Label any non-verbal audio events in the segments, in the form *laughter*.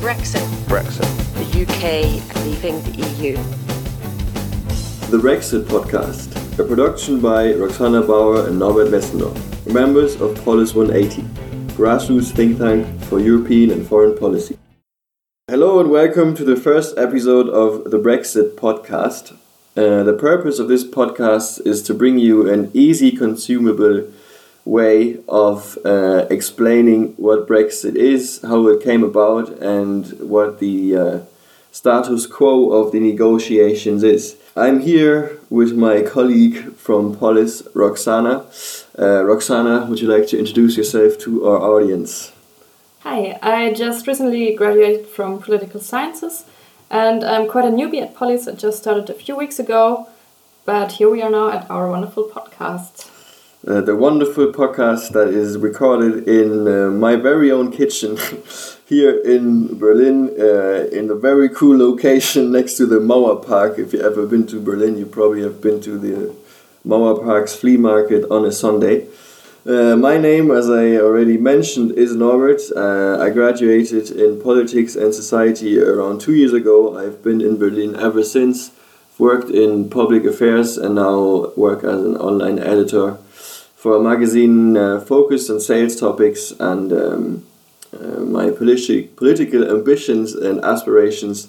Brexit. Brexit. The UK leaving the EU. The Brexit Podcast, a production by Roxana Bauer and Norbert Westendorf, members of Polis 180, grassroots think tank for European and foreign policy. Hello and welcome to the first episode of the Brexit Podcast. Uh, the purpose of this podcast is to bring you an easy, consumable way of uh, explaining what Brexit is, how it came about, and what the uh, status quo of the negotiations is. I'm here with my colleague from Polis, Roxana. Uh, Roxana, would you like to introduce yourself to our audience? Hi, I just recently graduated from political sciences and I'm quite a newbie at Polis. I just started a few weeks ago, but here we are now at our wonderful podcast. Uh, the wonderful podcast that is recorded in uh, my very own kitchen *laughs* here in Berlin, uh, in a very cool location *laughs* next to the Mauer Park. If you've ever been to Berlin, you probably have been to the Mauer Park's flea market on a Sunday. Uh, my name, as I already mentioned, is Norbert. Uh, I graduated in politics and society around two years ago. I've been in Berlin ever since, worked in public affairs, and now work as an online editor for a magazine uh, focused on sales topics and um, uh, my politi- political ambitions and aspirations.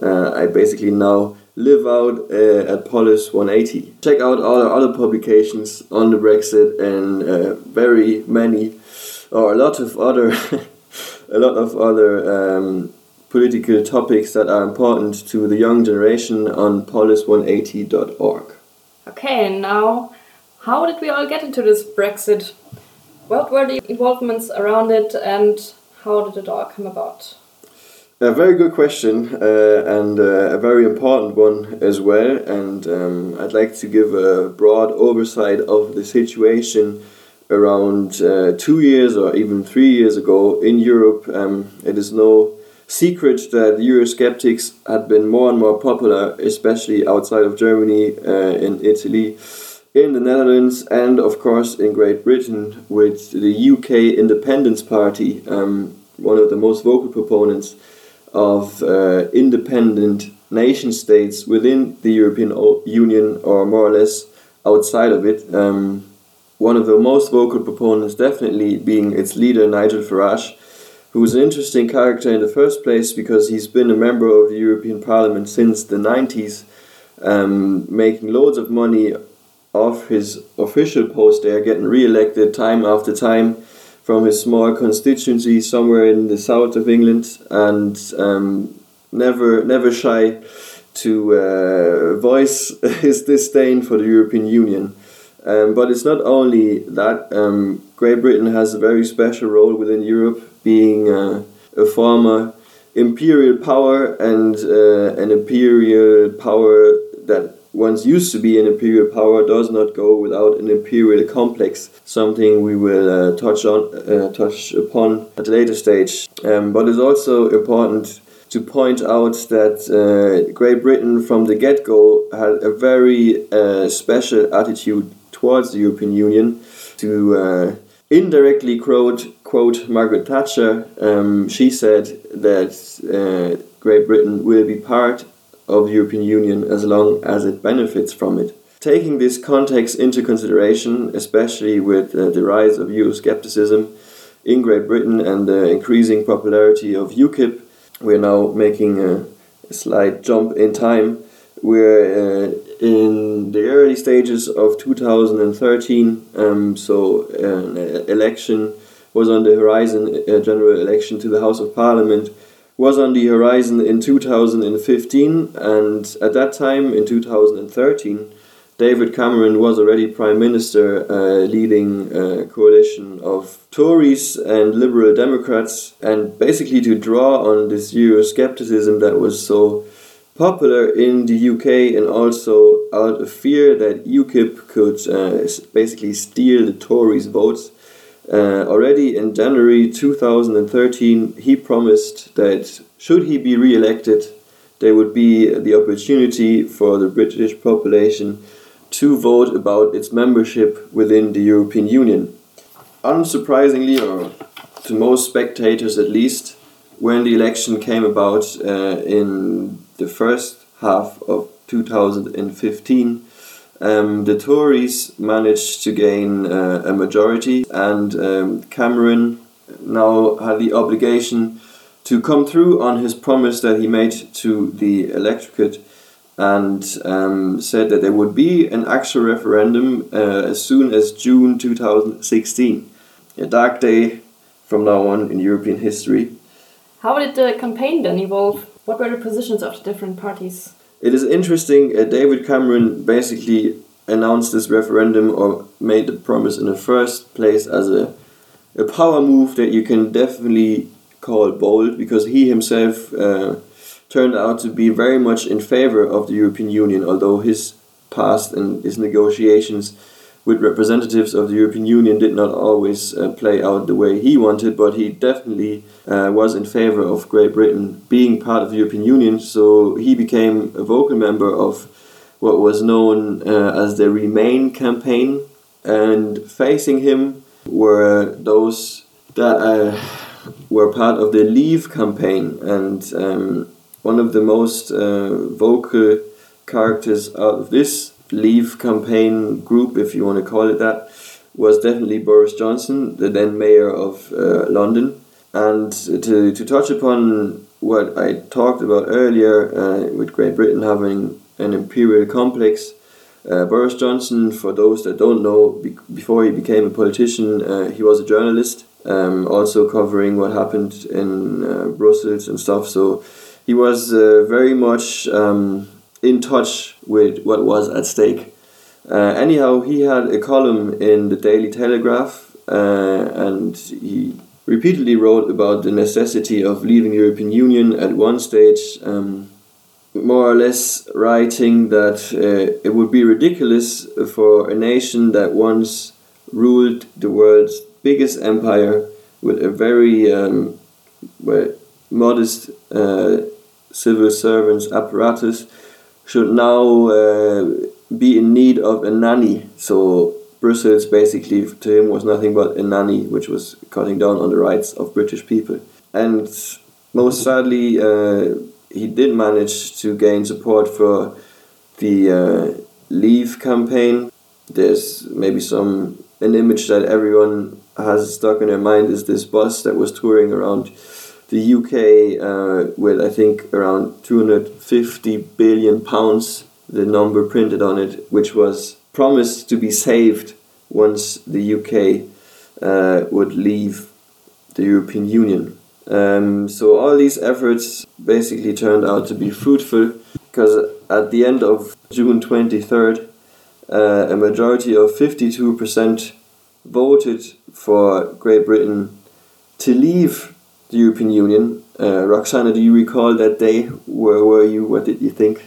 Uh, I basically now live out uh, at Polis 180. Check out all our other publications on the Brexit and uh, very many, or a lot of other, *laughs* a lot of other um, political topics that are important to the young generation on polis180.org. Okay, and now how did we all get into this Brexit? What were the involvements around it and how did it all come about? A very good question uh, and uh, a very important one as well. And um, I'd like to give a broad oversight of the situation around uh, two years or even three years ago in Europe. Um, it is no secret that Eurosceptics had been more and more popular, especially outside of Germany, uh, in Italy in the Netherlands and, of course, in Great Britain with the UK Independence Party, um, one of the most vocal proponents of uh, independent nation states within the European Union or more or less outside of it. Um, one of the most vocal proponents, definitely being its leader, Nigel Farage, who is an interesting character in the first place because he's been a member of the European Parliament since the 90s, um, making loads of money off his official post there, getting re-elected time after time from his small constituency somewhere in the south of England, and um, never never shy to uh, voice *laughs* his disdain for the European Union. Um, but it's not only that. Um, Great Britain has a very special role within Europe, being uh, a former imperial power and uh, an imperial power that once used to be an imperial power does not go without an imperial complex, something we will uh, touch on uh, touch upon at a later stage. Um, but it's also important to point out that uh, Great Britain from the get-go had a very uh, special attitude towards the European Union to uh, indirectly quote quote Margaret Thatcher. Um, she said that uh, Great Britain will be part of the European Union as long as it benefits from it. Taking this context into consideration, especially with uh, the rise of Euroscepticism in Great Britain and the increasing popularity of UKIP, we're now making a, a slight jump in time. We're uh, in the early stages of 2013, um, so an election was on the horizon, a general election to the House of Parliament was on the horizon in 2015, and at that time, in 2013, David Cameron was already Prime Minister, uh, leading a coalition of Tories and Liberal Democrats, and basically to draw on this Euroscepticism that was so popular in the UK, and also out of fear that UKIP could uh, basically steal the Tories' votes uh, already in January 2013, he promised that should he be re elected, there would be the opportunity for the British population to vote about its membership within the European Union. Unsurprisingly, or to most spectators at least, when the election came about uh, in the first half of 2015, um, the Tories managed to gain uh, a majority, and um, Cameron now had the obligation to come through on his promise that he made to the electorate and um, said that there would be an actual referendum uh, as soon as June 2016. A dark day from now on in European history. How did the campaign then evolve? What were the positions of the different parties? It is interesting. Uh, David Cameron basically announced this referendum or made the promise in the first place as a, a power move that you can definitely call bold because he himself uh, turned out to be very much in favor of the European Union, although his past and his negotiations with representatives of the European Union did not always uh, play out the way he wanted, but he definitely uh, was in favor of Great Britain being part of the European Union, so he became a vocal member of what was known uh, as the Remain campaign, and facing him were those that uh, were part of the Leave campaign, and um, one of the most uh, vocal characters out of this Leave campaign group, if you want to call it that, was definitely Boris Johnson, the then mayor of uh, London. And to, to touch upon what I talked about earlier, uh, with Great Britain having an imperial complex, uh, Boris Johnson, for those that don't know, be- before he became a politician, uh, he was a journalist, um, also covering what happened in uh, Brussels and stuff. So he was uh, very much um, in touch with what was at stake. Uh, anyhow, he had a column in the Daily Telegraph uh, and he repeatedly wrote about the necessity of leaving the European Union at one stage, um, more or less writing that uh, it would be ridiculous for a nation that once ruled the world's biggest empire with a very um, modest uh, civil servants apparatus should now uh, be in need of a nanny. So Brussels basically to him was nothing but a nanny, which was cutting down on the rights of British people. And most sadly, uh, he did manage to gain support for the uh, Leave campaign. There's maybe some an image that everyone has stuck in their mind is this bus that was touring around the UK uh, with I think around 250 billion pounds, the number printed on it, which was promised to be saved once the UK uh, would leave the European Union. Um, so all these efforts basically turned out to be fruitful because at the end of June 23rd, uh, a majority of 52% voted for Great Britain to leave the European Union. Uh, Roxana, do you recall that day? Where were you? What did you think?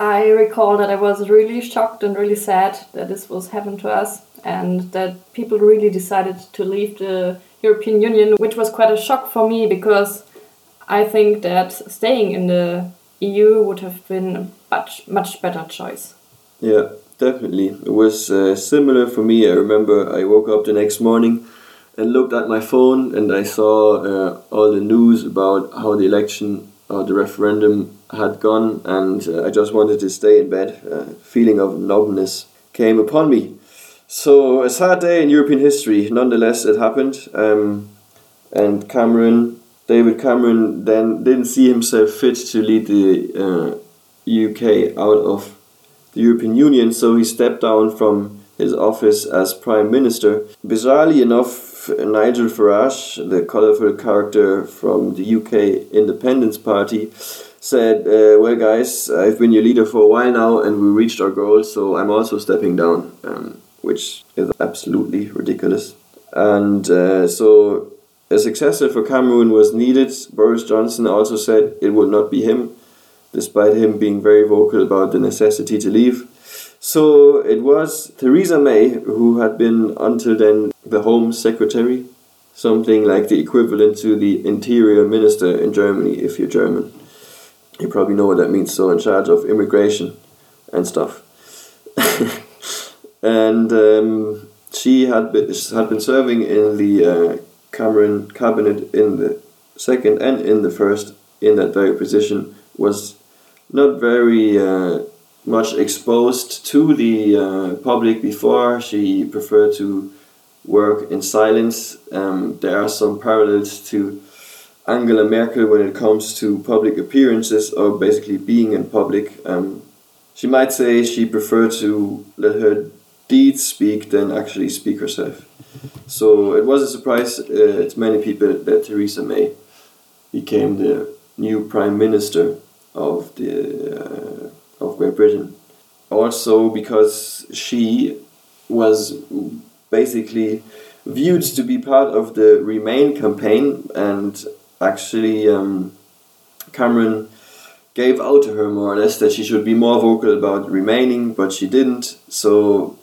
I recall that I was really shocked and really sad that this was happened to us and that people really decided to leave the European Union, which was quite a shock for me because I think that staying in the EU would have been a much, much better choice. Yeah, definitely. It was uh, similar for me. I remember I woke up the next morning and looked at my phone and I saw uh, all the news about how the election or the referendum had gone, and uh, I just wanted to stay in bed. A feeling of numbness came upon me. So, a sad day in European history. Nonetheless, it happened. Um, and Cameron, David Cameron, then didn't see himself fit to lead the uh, UK out of the European Union, so he stepped down from his office as Prime Minister. Bizarrely enough, Nigel Farage, the colourful character from the UK Independence Party, said, uh, Well, guys, I've been your leader for a while now and we reached our goal, so I'm also stepping down, um, which is absolutely ridiculous. And uh, so a successor for Cameron was needed. Boris Johnson also said it would not be him, despite him being very vocal about the necessity to leave. So it was Theresa May, who had been until then the Home Secretary, something like the equivalent to the Interior Minister in Germany, if you're German. You probably know what that means, so in charge of immigration and stuff. *laughs* and um, she had been, had been serving in the uh, Cameron cabinet in the second and in the first in that very position was not very uh, much exposed to the uh, public before. She preferred to work in silence. Um, there are some parallels to Angela Merkel when it comes to public appearances or basically being in public. Um, she might say she preferred to let her deeds speak than actually speak herself. So it was a surprise uh, to many people that Theresa May became the new prime minister of the uh, of Great Britain. Also because she was basically viewed to be part of the Remain campaign, and actually um, Cameron gave out to her more or less that she should be more vocal about remaining, but she didn't. So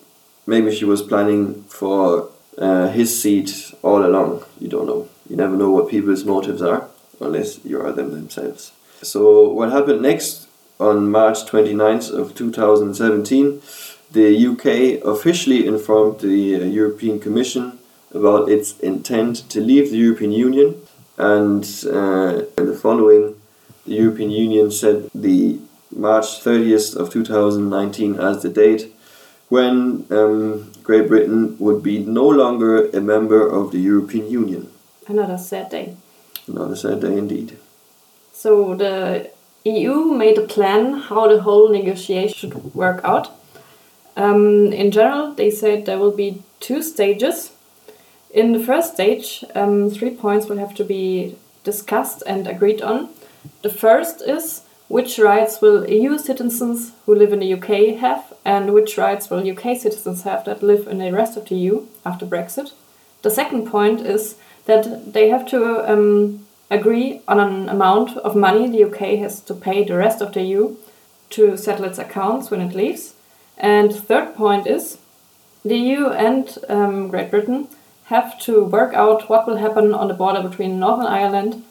maybe she was planning for uh, his seat all along. You don't know. You never know what people's motives are unless you are them themselves. So what happened next on March 29th of 2017? The UK officially informed the uh, European Commission about its intent to leave the European Union, and uh, the following, the European Union set the March 30th of 2019 as the date when um, Great Britain would be no longer a member of the European Union. Another sad day. Another sad day indeed. So the EU made a plan how the whole negotiation should work out. Um, in general, they said there will be two stages. In the first stage, um, three points will have to be discussed and agreed on. The first is which rights will EU citizens who live in the UK have, and which rights will UK citizens have that live in the rest of the EU after Brexit. The second point is that they have to um, agree on an amount of money the UK has to pay the rest of the EU to settle its accounts when it leaves. And third point is the EU and um, Great Britain have to work out what will happen on the border between Northern Ireland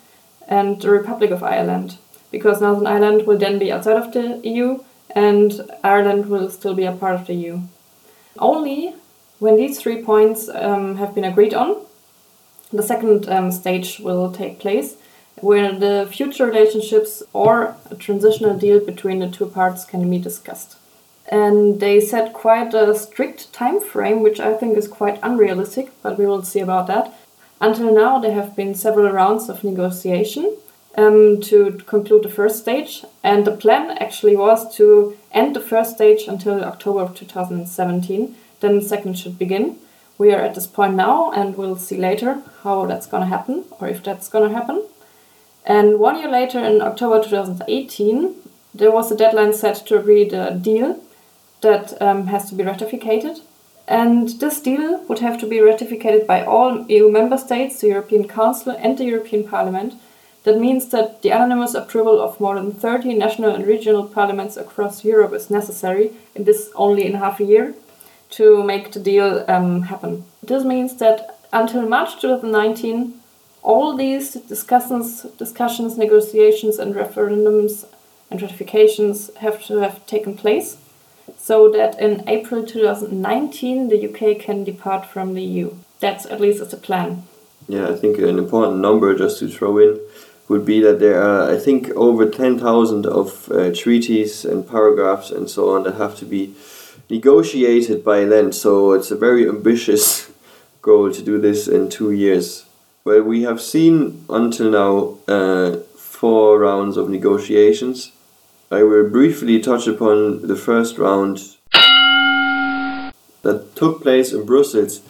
and the Republic of Ireland, because Northern Ireland will then be outside of the EU and Ireland will still be a part of the EU. Only when these three points um, have been agreed on, the second um, stage will take place, where the future relationships or a transitional deal between the two parts can be discussed. And they set quite a strict time frame, which I think is quite unrealistic, but we will see about that. Until now, there have been several rounds of negotiation um, to conclude the first stage, and the plan actually was to end the first stage until October of 2017. Then the second should begin we are at this point now, and we'll see later how that's going to happen or if that's going to happen. And one year later, in October 2018, there was a deadline set to agree the deal that um, has to be ratified. And this deal would have to be ratified by all EU member states, the European Council, and the European Parliament. That means that the unanimous approval of more than 30 national and regional parliaments across Europe is necessary, and this only in half a year to make the deal um, happen. This means that until March 2019, all these discussions, discussions, negotiations, and referendums and ratifications have to have taken place, so that in April 2019 the UK can depart from the EU. That's at least as a plan. Yeah, I think an important number just to throw in would be that there are, I think, over 10,000 of uh, treaties and paragraphs and so on that have to be negotiated by then, so it's a very ambitious *laughs* goal to do this in two years. Well, we have seen until now uh, four rounds of negotiations. I will briefly touch upon the first round that took place in Brussels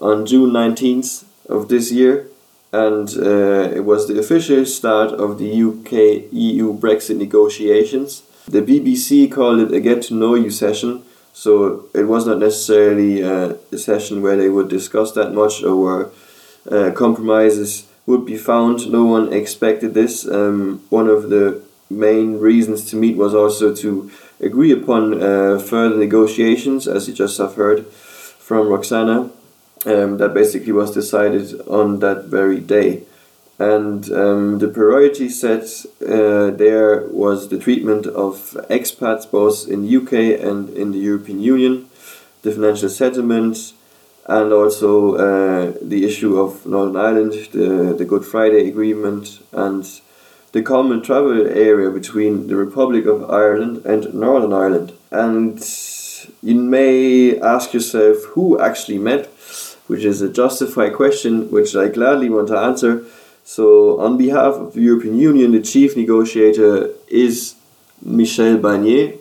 on June 19th of this year, and uh, it was the official start of the UK EU Brexit negotiations. The BBC called it a get to know you session so it was not necessarily uh, a session where they would discuss that much or where uh, compromises would be found. No one expected this. Um, one of the main reasons to meet was also to agree upon uh, further negotiations, as you just have heard from Roxana. Um, that basically was decided on that very day. And um, the priority set uh, there was the treatment of expats both in the UK and in the European Union, the financial settlement, and also uh, the issue of Northern Ireland, the, the Good Friday Agreement, and the common travel area between the Republic of Ireland and Northern Ireland. And you may ask yourself who actually met, which is a justified question which I gladly want to answer. So, on behalf of the European Union, the chief negotiator is Michel Barnier,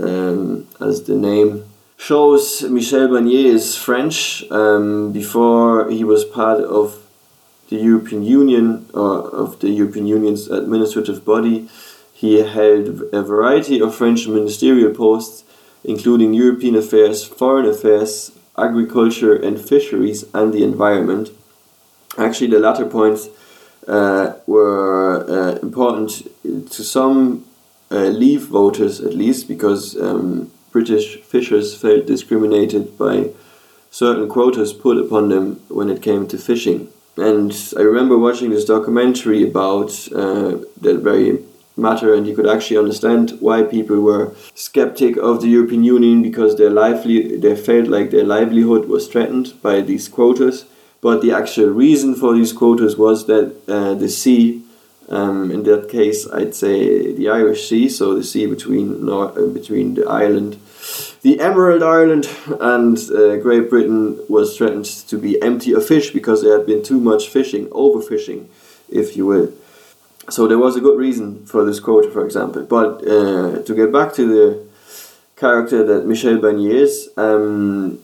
um, as the name shows. Michel Barnier is French. Um, before he was part of the European Union or of the European Union's administrative body, he held a variety of French ministerial posts, including European affairs, foreign affairs, agriculture and fisheries, and the environment. Actually, the latter points uh, were uh, important to some uh, leave voters, at least, because um, British fishers felt discriminated by certain quotas put upon them when it came to fishing. And I remember watching this documentary about uh, that very matter, and you could actually understand why people were skeptic of the European Union because their lively they felt like their livelihood was threatened by these quotas. But the actual reason for these quotas was that uh, the sea, um, in that case, I'd say the Irish Sea, so the sea between Nor- uh, between the island, the Emerald Island, and uh, Great Britain was threatened to be empty of fish because there had been too much fishing, overfishing, if you will. So there was a good reason for this quota, for example. But uh, to get back to the character that Michel Barnier is, um,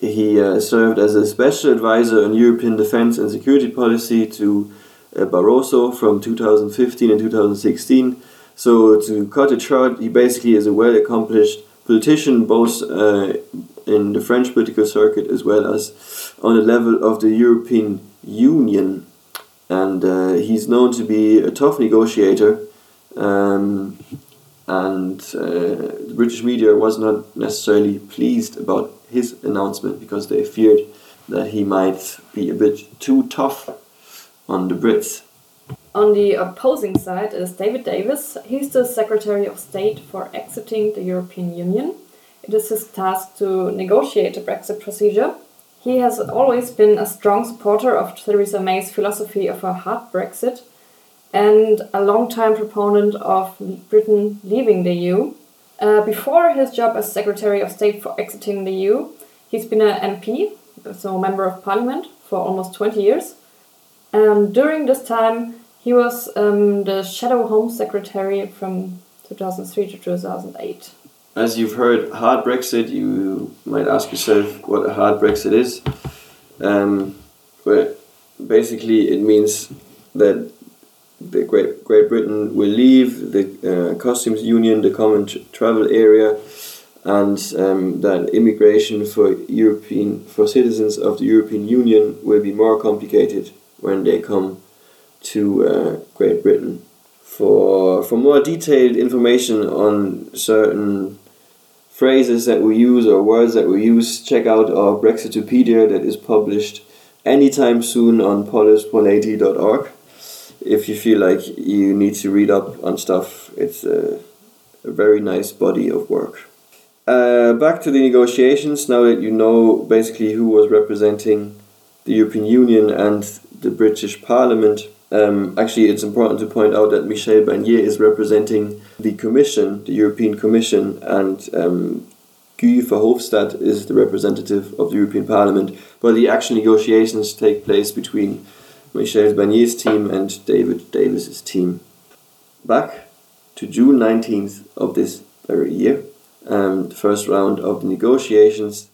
he uh, served as a special advisor on European defense and security policy to uh, Barroso from 2015 and 2016. So, to cut it short, he basically is a well accomplished politician, both uh, in the French political circuit as well as on the level of the European Union. And uh, he's known to be a tough negotiator. Um, and uh, the British media was not necessarily pleased about his announcement because they feared that he might be a bit too tough on the Brits. On the opposing side is David Davis. He's the Secretary of State for exiting the European Union. It is his task to negotiate a Brexit procedure. He has always been a strong supporter of Theresa May's philosophy of a hard Brexit and a long-time proponent of Britain leaving the EU. Uh, before his job as Secretary of State for exiting the EU, he's been an MP, so a member of parliament, for almost 20 years. And during this time, he was um, the Shadow Home Secretary from 2003 to 2008. As you've heard, hard Brexit, you might ask yourself what a hard Brexit is. Um, but basically, it means that Great, Great Britain will leave the uh, customs union, the common tr- travel area, and um, that immigration for European for citizens of the European Union will be more complicated when they come to uh, Great Britain. For for more detailed information on certain phrases that we use or words that we use, check out our Brexitopedia that is published anytime soon on polis180.org if you feel like you need to read up on stuff, it's a, a very nice body of work. Uh, back to the negotiations, now that you know basically who was representing the European Union and the British Parliament, um, actually it's important to point out that Michel Barnier is representing the Commission, the European Commission, and um, Guy Verhofstadt is the representative of the European Parliament, but the actual negotiations take place between Michel Barnier's team and David Davis's team. Back to June 19th of this very year, um, the first round of negotiations,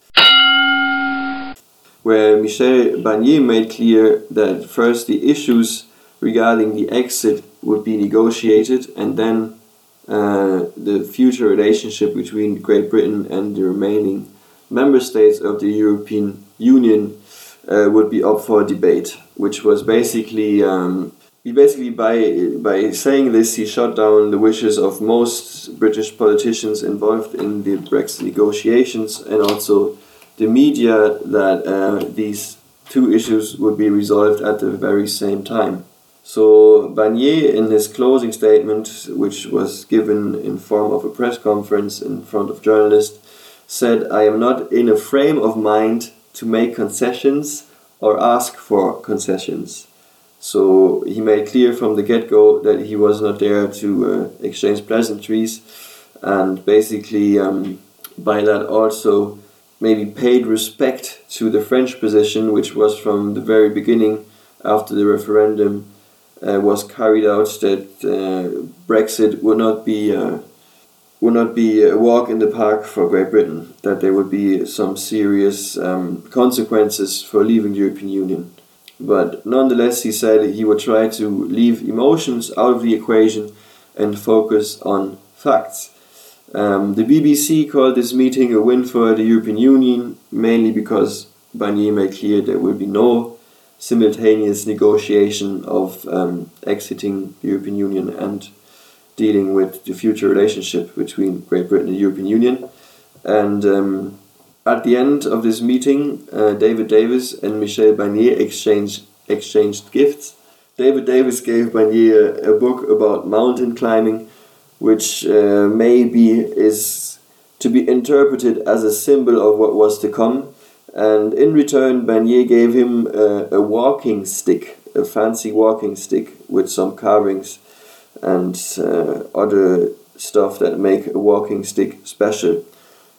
where Michel Barnier made clear that first the issues regarding the exit would be negotiated and then uh, the future relationship between Great Britain and the remaining member states of the European Union uh, would be up for debate, which was basically um, he basically by by saying this he shut down the wishes of most British politicians involved in the Brexit negotiations and also the media that uh, these two issues would be resolved at the very same time. So Barnier, in his closing statement, which was given in form of a press conference in front of journalists, said, "I am not in a frame of mind to make concessions or ask for concessions. So he made clear from the get go that he was not there to uh, exchange pleasantries, and basically um, by that also maybe paid respect to the French position, which was from the very beginning after the referendum uh, was carried out that uh, Brexit would not be uh, would not be a walk in the park for Great Britain. That there would be some serious um, consequences for leaving the European Union. But nonetheless, he said he would try to leave emotions out of the equation and focus on facts. Um, the BBC called this meeting a win for the European Union, mainly because Barnier made clear there will be no simultaneous negotiation of um, exiting the European Union and dealing with the future relationship between Great Britain and the European Union. And um, at the end of this meeting, uh, David Davis and Michel Barnier exchanged, exchanged gifts. David Davis gave Barnier a, book about mountain climbing, which uh, maybe is to be interpreted as a symbol of what was to come. And in return, Barnier gave him a, a walking stick, a fancy walking stick with some carvings and uh, other stuff that make a walking stick special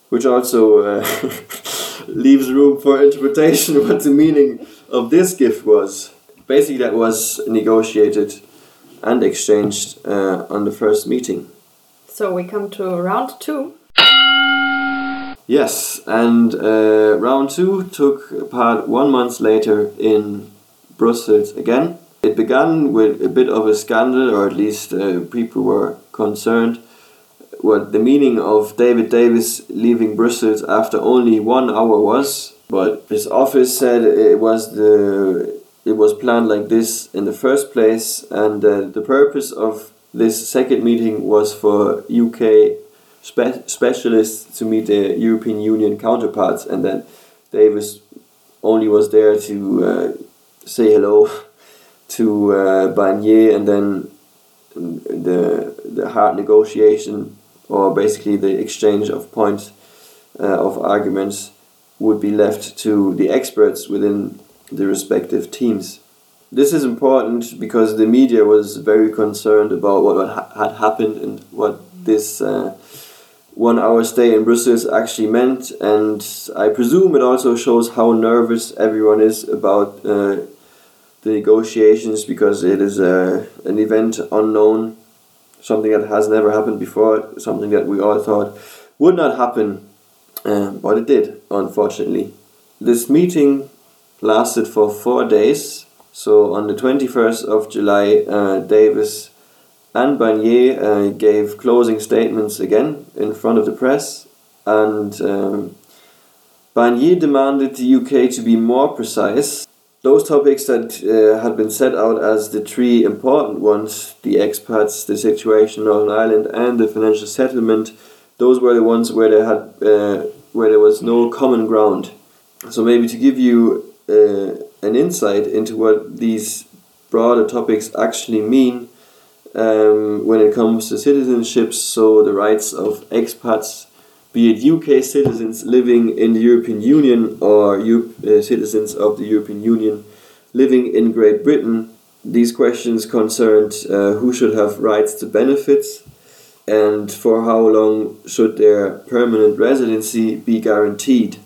which also uh, *laughs* leaves room for interpretation what the meaning of this gift was. Basically, that was negotiated and exchanged uh, on the first meeting. So we come to round two. Yes, and uh, round two took part one month later in Brussels again. It began with a bit of a scandal, or at least uh, people were concerned. What the meaning of David Davis leaving Brussels after only one hour was, but his office said it was the it was planned like this in the first place, and uh, the purpose of this second meeting was for UK spe- specialists to meet their European Union counterparts, and then Davis only was there to uh, say hello *laughs* to uh, Barnier, and then the the hard negotiation or basically the exchange of points uh, of arguments would be left to the experts within the respective teams. This is important because the media was very concerned about what ha had happened and what this uh, one hour stay in Brussels actually meant, and I presume it also shows how nervous everyone is about uh, the negotiations because it is uh, an event unknown something that has never happened before, something that we all thought would not happen, um, but it did, unfortunately. This meeting lasted for four days. So on the 21st of July, uh, Davis and Barnier uh, gave closing statements again in front of the press, and um, Barnier demanded the UK to be more precise those topics that uh, had been set out as the three important ones the expats, the situation in Northern Ireland, and the financial settlement those were the ones where they had uh, where there was no common ground. So maybe to give you uh, an insight into what these broader topics actually mean um, when it comes to citizenships, so the rights of expats be it UK citizens living in the European Union or U uh, citizens of the European Union living in Great Britain, these questions concerned uh, who should have rights to benefits and for how long should their permanent residency be guaranteed.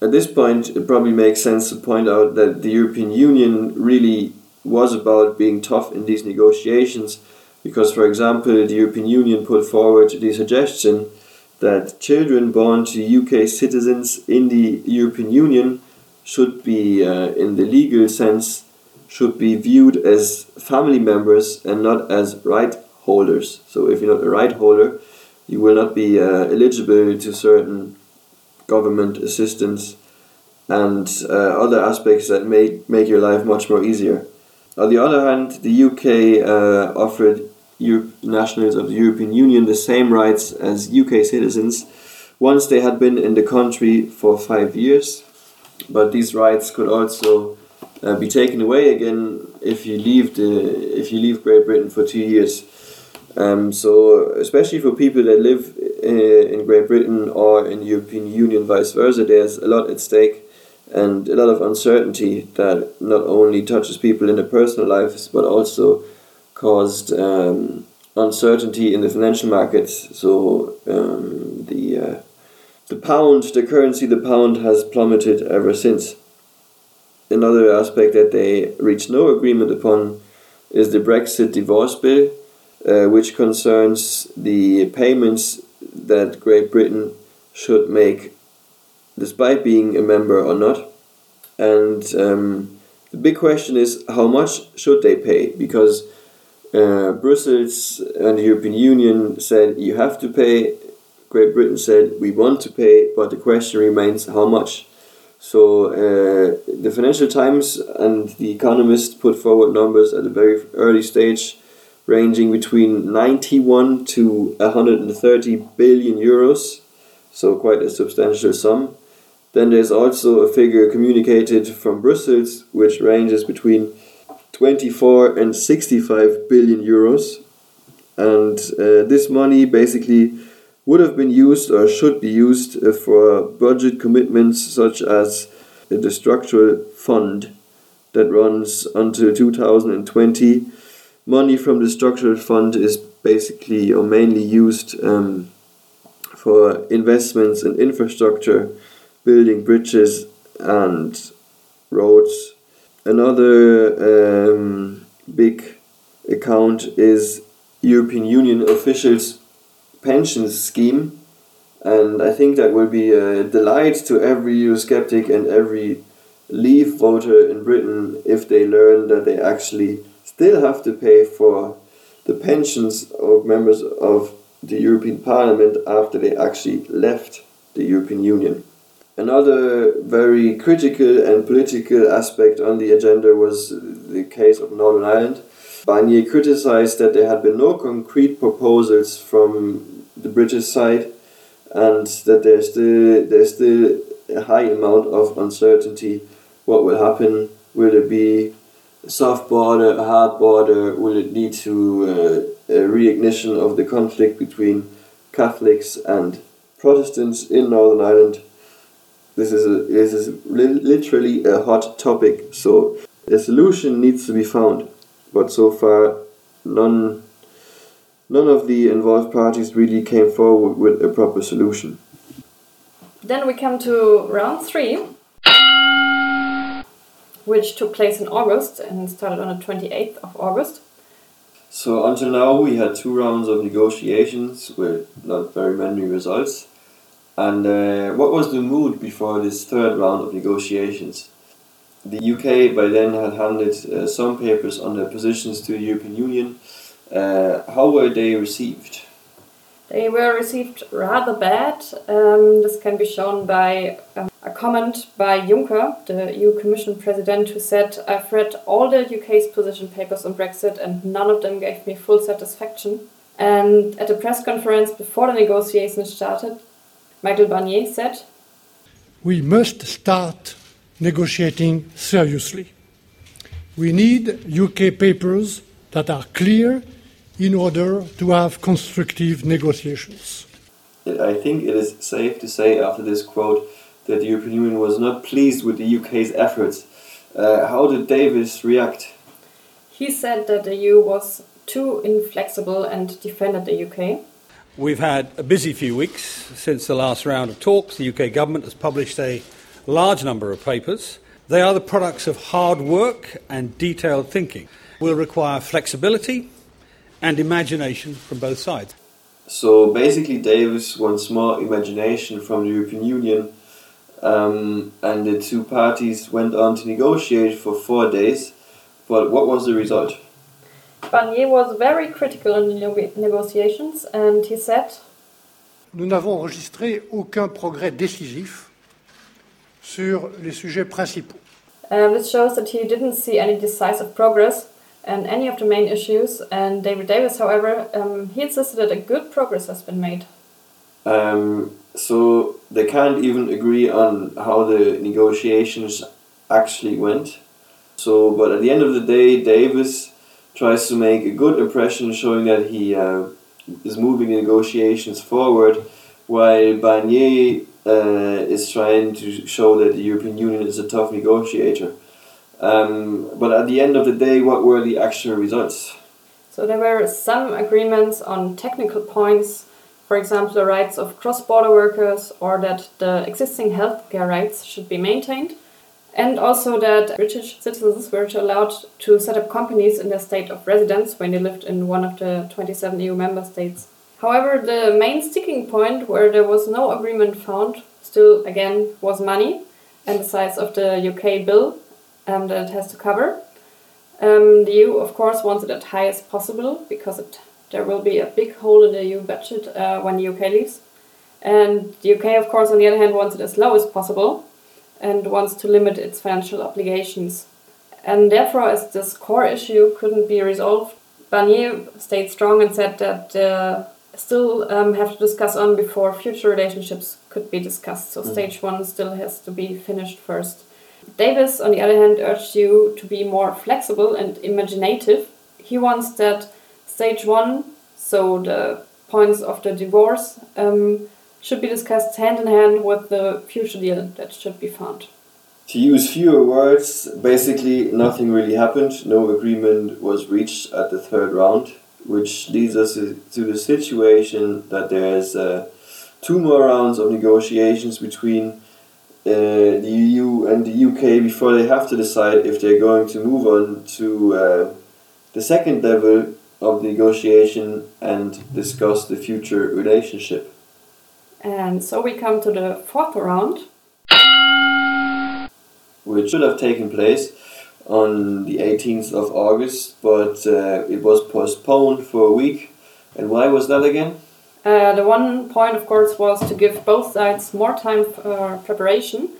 At this point, it probably makes sense to point out that the European Union really was about being tough in these negotiations because, for example, the European Union put forward the suggestion that children born to UK citizens in the European Union should be, uh, in the legal sense, should be viewed as family members and not as right holders. So if you're not a right holder, you will not be uh, eligible to certain government assistance and uh, other aspects that make, make your life much more easier. On the other hand, the UK uh, offered Europe, nationals of the European Union the same rights as UK citizens once they had been in the country for five years. But these rights could also uh, be taken away again if you leave the if you leave Great Britain for two years. Um, so especially for people that live uh, in Great Britain or in the European Union, vice versa, there's a lot at stake. and a lot of uncertainty that not only touches people in their personal lives but also caused um, uncertainty in the financial markets. So um, the uh, the pound, the currency, the pound has plummeted ever since. Another aspect that they reached no agreement upon is the Brexit divorce bill, uh, which concerns the payments that Great Britain should make despite being a member or not. And um, the big question is how much should they pay? Because uh, Brussels and the European Union said you have to pay. Great Britain said we want to pay, but the question remains how much. So uh, the Financial Times and the Economist put forward numbers at a very early stage, ranging between 91 to 130 billion euros, so quite a substantial sum. Then there's also a figure communicated from Brussels, which ranges between 24 and 65 billion euros. And uh, this money basically would have been used or should be used uh, for budget commitments such as the structural fund that runs until 2020. Money from the structural fund is basically or mainly used um, for investments in infrastructure building bridges and roads. Another um, big account is European Union officials' pensions scheme, and I think that will be a delight to every Eurosceptic and every Leave voter in Britain if they learn that they actually still have to pay for the pensions of members of the European Parliament after they actually left the European Union. Another very critical and political aspect on the agenda was the case of Northern Ireland. Barnier criticized that there had been no concrete proposals from the British side and that there's still, there's still a high amount of uncertainty. What will happen? Will it be a soft border, a hard border? Will it lead to uh, a reignition of the conflict between Catholics and Protestants in Northern Ireland? This is a, this is li literally a hot topic. So a solution needs to be found, but so far none none of the involved parties really came forward with a proper solution. Then we come to round three, which took place in August and started on the 28th of August. So until now, we had two rounds of negotiations with not very many results. And uh, what was the mood before this third round of negotiations? The UK by then had handed uh, some papers on their positions to the European Union. Uh, how were they received? They were received rather bad. Um, this can be shown by um, a comment by Juncker, the EU Commission President, who said, I've read all the UK's position papers on Brexit and none of them gave me full satisfaction. And at a press conference before the negotiations started, Michel Barnier said, We must start negotiating seriously. We need UK papers that are clear in order to have constructive negotiations. I think it is safe to say after this quote that the European Union was not pleased with the UK's efforts. Uh, how did Davis react? He said that the EU was too inflexible and defended the UK. We've had a busy few weeks since the last round of talks. The UK government has published a large number of papers. They are the products of hard work and detailed thinking. Will require flexibility and imagination from both sides. So basically, Davis wants more imagination from the European Union, um, and the two parties went on to negotiate for four days. But what was the result? Barnier was very critical in the negotiations and he said Nous n'avons enregistré aucun progrès décisif sur les sujets principaux. Um, this shows that he didn't see any decisive progress on any of the main issues. And David Davis, however, um, he insisted that a good progress has been made. Um, so they can't even agree on how the negotiations actually went. So, but at the end of the day, Davis tries to make a good impression, showing that he uh, is moving negotiations forward, while Barnier uh, is trying to show that the European Union is a tough negotiator. Um, but at the end of the day, what were the actual results? So there were some agreements on technical points, for example, the rights of cross-border workers or that the existing healthcare rights should be maintained, and also that British citizens were allowed to set up companies in their state of residence when they lived in one of the 27 EU member states. However, the main sticking point where there was no agreement found still again was money and the size of the UK bill um, that it has to cover. Um, the EU, of course, wants it as high as possible because it, there will be a big hole in the EU budget uh, when the UK leaves. And the UK, of course, on the other hand, wants it as low as possible and wants to limit its financial obligations. And therefore, as this core issue couldn't be resolved, Barnier stayed strong and said that uh, still um, have to discuss on before future relationships could be discussed. So, mm. stage one still has to be finished first. Davis, on the other hand, urged you to be more flexible and imaginative. He wants that stage one, so the points of the divorce, um, should be discussed hand in hand with the future deal that should be found. To use fewer words, basically nothing really happened. No agreement was reached at the third round, which leads us to the situation that there's uh, two more rounds of negotiations between uh, the EU and the UK before they have to decide if they're going to move on to uh, the second level of negotiation and discuss the future relationship. And so we come to the fourth round. Which should have taken place on the 18th of August, but uh, it was postponed for a week. And why was that again? Uh, the one point, of course, was to give both sides more time for preparation.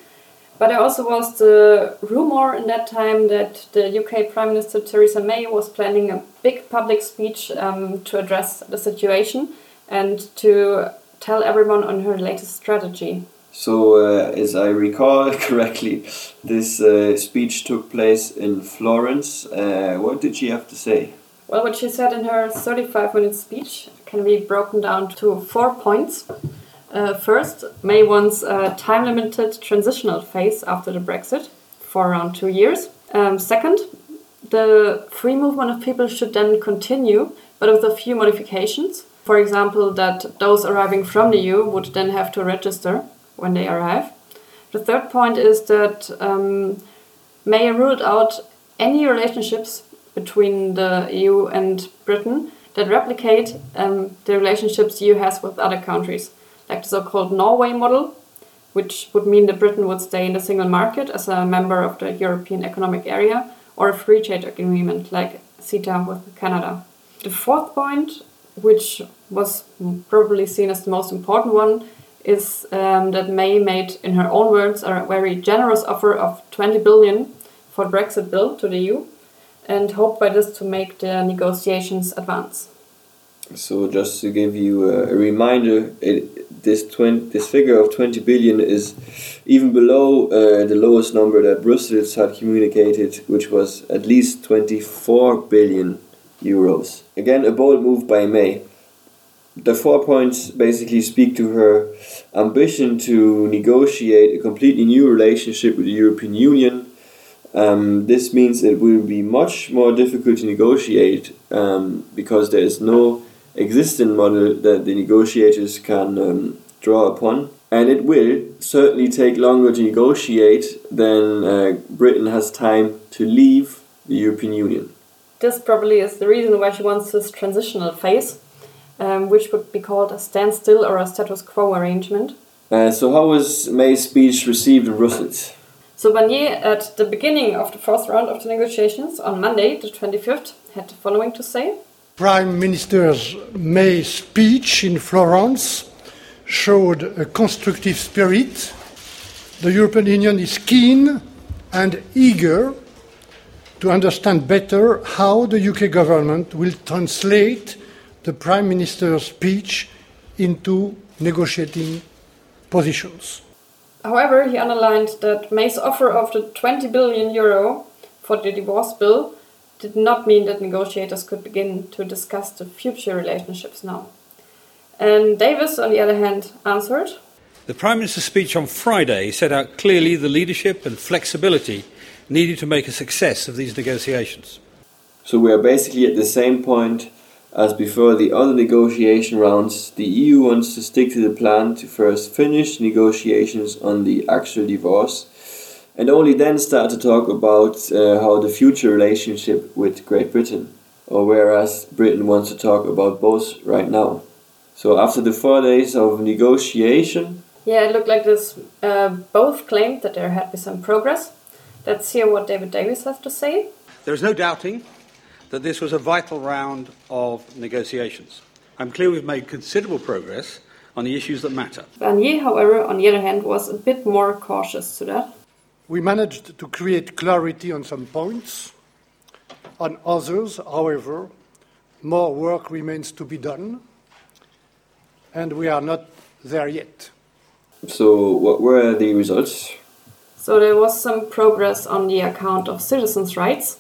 But there also was the rumor in that time that the UK Prime Minister Theresa May was planning a big public speech um, to address the situation and to tell everyone on her latest strategy. So, uh, as I recall *laughs* correctly, this uh, speech took place in Florence. Uh, what did she have to say? Well, what she said in her 35 minute speech can be broken down to four points. Uh, first, May wants a time limited transitional phase after the Brexit for around two years. Um, second, the free movement of people should then continue, but with a few modifications. For example, that those arriving from the EU would then have to register when they arrive. The third point is that um, May ruled out any relationships between the EU and Britain that replicate um, the relationships EU has with other countries, like the so called Norway model, which would mean that Britain would stay in the single market as a member of the European Economic Area, or a free trade agreement like CETA with Canada. The fourth point, which was probably seen as the most important one, is um, that May made, in her own words, a very generous offer of 20 billion for Brexit bill to the EU and hoped by this to make the negotiations advance. So just to give you a, a reminder, it, this 20, this figure of 20 billion is even below uh, the lowest number that Brussels had communicated, which was at least 24 billion euros. Again, a bold move by May. The four points basically speak to her ambition to negotiate a completely new relationship with the European Union um, this means it will be much more difficult to negotiate um, because there is no existing model that the negotiators can um, draw upon. And it will certainly take longer to negotiate than uh, Britain has time to leave the European Union. This probably is the reason why she wants this transitional phase, um, which would be called a standstill or a status quo arrangement. Uh, so, how was May's speech received in Brussels? So Barnier, at the beginning of the first round of the negotiations on Monday, the 25th, had the following to say. Prime Minister's May speech in Florence showed a constructive spirit. The European Union is keen and eager to understand better how the UK government will translate the Prime Minister's speech into negotiating positions. However, he underlined that May's offer of the 20 billion euro for the divorce bill did not mean that negotiators could begin to discuss the future relationships now. And Davis, on the other hand, answered The Prime Minister's speech on Friday set out clearly the leadership and flexibility needed to make a success of these negotiations. So we are basically at the same point as before the other negotiation rounds. The EU wants to stick to the plan to first finish negotiations on the actual divorce and only then start to talk about uh, how the future relationship with Great Britain, or whereas Britain wants to talk about both right now. So after the four days of negotiation, Yeah, it looked like this. Uh, both claimed that there had been some progress. Let's hear what David Davis has to say. There is no doubting that this was a vital round of negotiations. I'm clear we've made considerable progress on the issues that matter. Barnier, however, on the other hand, was a bit more cautious to that. We managed to create clarity on some points. On others, however, more work remains to be done, and we are not there yet. so what were the results? So there was some progress on the account of citizens' rights.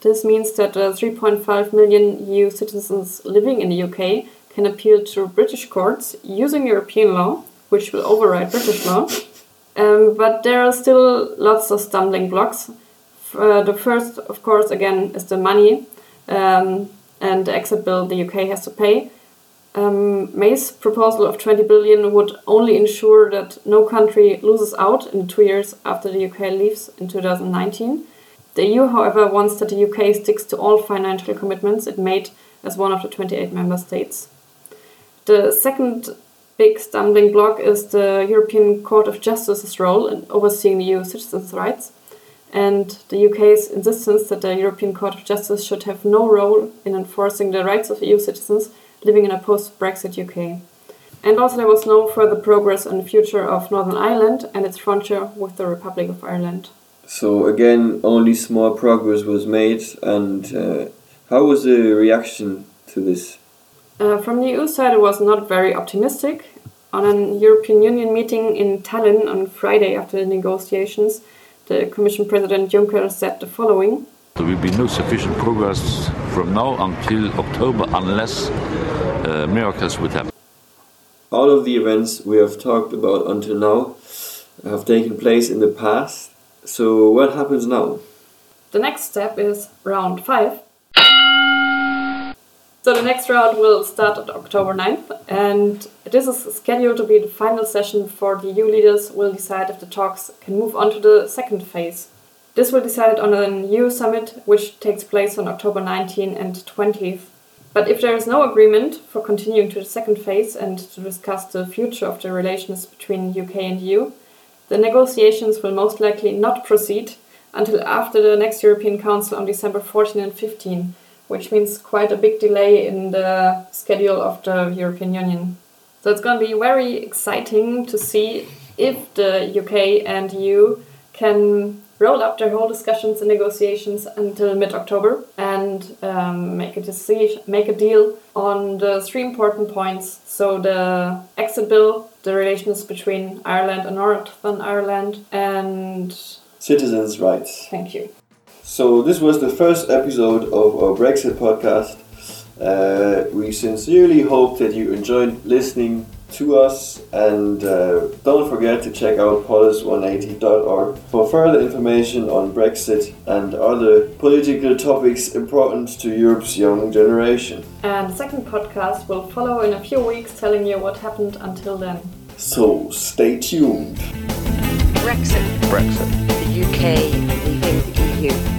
This means that uh, 3.5 million EU citizens living in the UK can appeal to British courts using European law, which will override British law. Um, but there are still lots of stumbling blocks. Uh, the first, of course, again, is the money um, and the exit bill the UK has to pay. Um, May's proposal of 20 billion would only ensure that no country loses out in two years after the UK leaves in 2019. The EU, however, wants that the UK sticks to all financial commitments it made as one of the 28 member states. The second big stumbling block is the European Court of Justice's role in overseeing EU citizens' rights and the UK's insistence that the European Court of Justice should have no role in enforcing the rights of EU citizens living in a post Brexit UK. And also, there was no further progress on the future of Northern Ireland and its frontier with the Republic of Ireland. So again, only small progress was made, and uh, how was the reaction to this? Uh, from the EU side, it was not very optimistic. On an European Union meeting in Tallinn on Friday after the negotiations, the Commission President Juncker said the following There will be no sufficient progress from now until October unless uh, miracles would happen. All of the events we have talked about until now have taken place in the past. So what happens now? The next step is round five. So the next round will start on October 9th, and this is scheduled to be the final session before the EU leaders will decide if the talks can move on to the second phase. This will be decided on an EU summit, which takes place on October 19 and 20th. But if there is no agreement for continuing to the second phase and to discuss the future of the relations between UK and EU, the negotiations will most likely not proceed until after the next European Council on December 14 and 15, which means quite a big delay in the schedule of the European Union. So it's going to be very exciting to see if the UK and EU can roll up their whole discussions and negotiations until mid October and um, make a decision, make a deal on the three important points. So the exit bill, the relations between Ireland and Northern Ireland, and Citizens' rights. thank you. So this was the first episode of our Brexit podcast. Uh, we sincerely hope that you enjoyed listening to us and uh, don't forget to check out polis180.org for further information on Brexit and other political topics important to Europe's young generation. And the second podcast will follow in a few weeks, telling you what happened until then. So stay tuned. Brexit. Brexit. The UK leaving the EU.